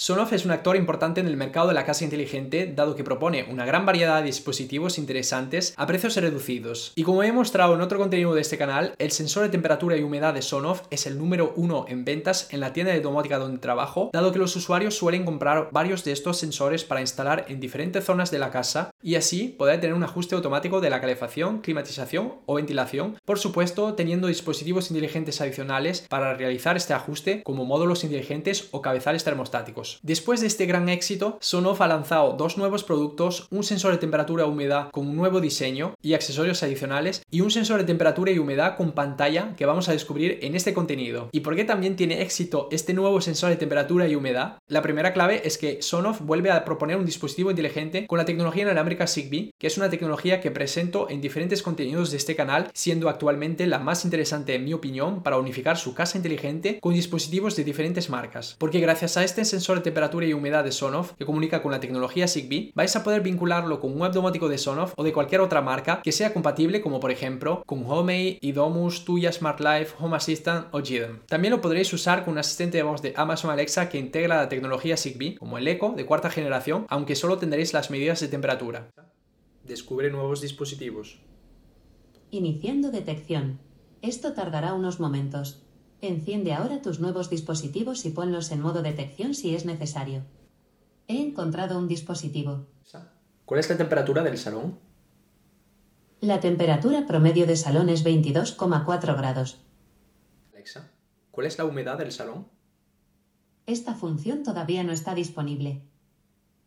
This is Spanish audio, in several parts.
Sonoff es un actor importante en el mercado de la casa inteligente, dado que propone una gran variedad de dispositivos interesantes a precios reducidos. Y como he mostrado en otro contenido de este canal, el sensor de temperatura y humedad de Sonoff es el número uno en ventas en la tienda de domótica donde trabajo, dado que los usuarios suelen comprar varios de estos sensores para instalar en diferentes zonas de la casa y así poder tener un ajuste automático de la calefacción, climatización o ventilación, por supuesto teniendo dispositivos inteligentes adicionales para realizar este ajuste como módulos inteligentes o cabezales termostáticos. Después de este gran éxito, Sonoff ha lanzado dos nuevos productos, un sensor de temperatura y humedad con un nuevo diseño y accesorios adicionales y un sensor de temperatura y humedad con pantalla que vamos a descubrir en este contenido. ¿Y por qué también tiene éxito este nuevo sensor de temperatura y humedad? La primera clave es que Sonoff vuelve a proponer un dispositivo inteligente con la tecnología inalámbrica Zigbee, que es una tecnología que presento en diferentes contenidos de este canal, siendo actualmente la más interesante en mi opinión para unificar su casa inteligente con dispositivos de diferentes marcas. Porque gracias a este sensor temperatura y humedad de Sonoff que comunica con la tecnología Zigbee, vais a poder vincularlo con un web domótico de Sonoff o de cualquier otra marca que sea compatible como por ejemplo con Homey, Idomus, Tuya Smart Life, Home Assistant o Gidem. También lo podréis usar con un asistente de voz de Amazon Alexa que integra la tecnología Zigbee, como el Echo de cuarta generación, aunque solo tendréis las medidas de temperatura. Descubre nuevos dispositivos. Iniciando detección. Esto tardará unos momentos. Enciende ahora tus nuevos dispositivos y ponlos en modo detección si es necesario. He encontrado un dispositivo. ¿Cuál es la temperatura del salón? La temperatura promedio de salón es 22,4 grados. Alexa, ¿cuál es la humedad del salón? Esta función todavía no está disponible.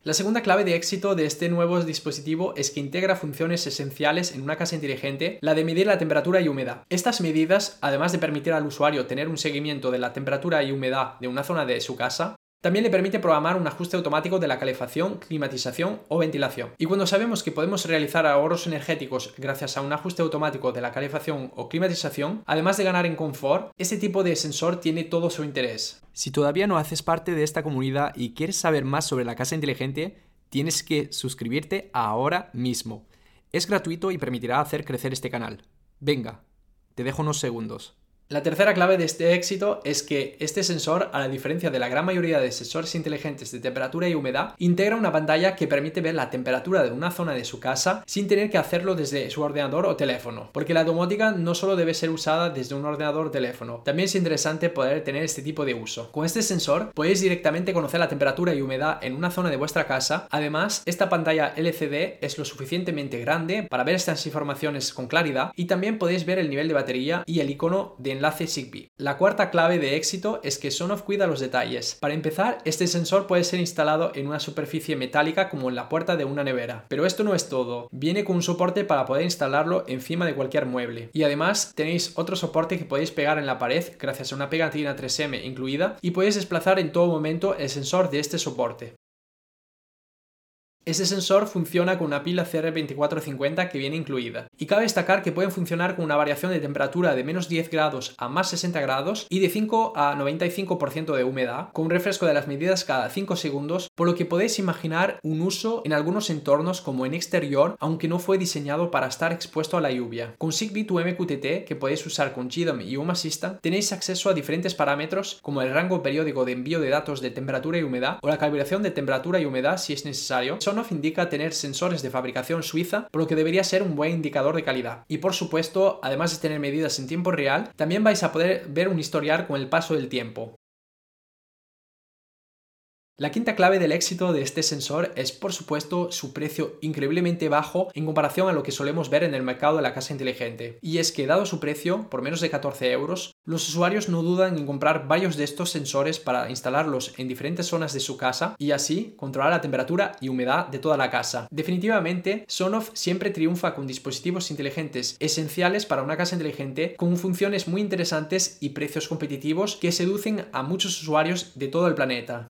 La segunda clave de éxito de este nuevo dispositivo es que integra funciones esenciales en una casa inteligente, la de medir la temperatura y humedad. Estas medidas, además de permitir al usuario tener un seguimiento de la temperatura y humedad de una zona de su casa, también le permite programar un ajuste automático de la calefacción, climatización o ventilación. Y cuando sabemos que podemos realizar ahorros energéticos gracias a un ajuste automático de la calefacción o climatización, además de ganar en confort, este tipo de sensor tiene todo su interés. Si todavía no haces parte de esta comunidad y quieres saber más sobre la casa inteligente, tienes que suscribirte ahora mismo. Es gratuito y permitirá hacer crecer este canal. Venga, te dejo unos segundos. La tercera clave de este éxito es que este sensor, a la diferencia de la gran mayoría de sensores inteligentes de temperatura y humedad, integra una pantalla que permite ver la temperatura de una zona de su casa sin tener que hacerlo desde su ordenador o teléfono. Porque la domótica no solo debe ser usada desde un ordenador o teléfono, también es interesante poder tener este tipo de uso. Con este sensor podéis directamente conocer la temperatura y humedad en una zona de vuestra casa. Además, esta pantalla LCD es lo suficientemente grande para ver estas informaciones con claridad y también podéis ver el nivel de batería y el icono de enlace Zigbee. La cuarta clave de éxito es que Sonoff cuida los detalles. Para empezar, este sensor puede ser instalado en una superficie metálica como en la puerta de una nevera. Pero esto no es todo. Viene con un soporte para poder instalarlo encima de cualquier mueble. Y además tenéis otro soporte que podéis pegar en la pared gracias a una pegatina 3M incluida y podéis desplazar en todo momento el sensor de este soporte. Este sensor funciona con una pila CR2450 que viene incluida. Y cabe destacar que pueden funcionar con una variación de temperatura de menos 10 grados a más 60 grados y de 5 a 95% de humedad, con un refresco de las medidas cada 5 segundos, por lo que podéis imaginar un uso en algunos entornos como en exterior, aunque no fue diseñado para estar expuesto a la lluvia. Con Zigbee to MQTT, que podéis usar con GDOM y Home Assistant, tenéis acceso a diferentes parámetros como el rango periódico de envío de datos de temperatura y humedad o la calibración de temperatura y humedad si es necesario Sonoff indica tener sensores de fabricación suiza, por lo que debería ser un buen indicador de calidad. Y por supuesto, además de tener medidas en tiempo real, también vais a poder ver un historial con el paso del tiempo. La quinta clave del éxito de este sensor es por supuesto su precio increíblemente bajo en comparación a lo que solemos ver en el mercado de la casa inteligente. Y es que dado su precio, por menos de 14 euros, los usuarios no dudan en comprar varios de estos sensores para instalarlos en diferentes zonas de su casa y así controlar la temperatura y humedad de toda la casa. Definitivamente, Sonoff siempre triunfa con dispositivos inteligentes esenciales para una casa inteligente con funciones muy interesantes y precios competitivos que seducen a muchos usuarios de todo el planeta.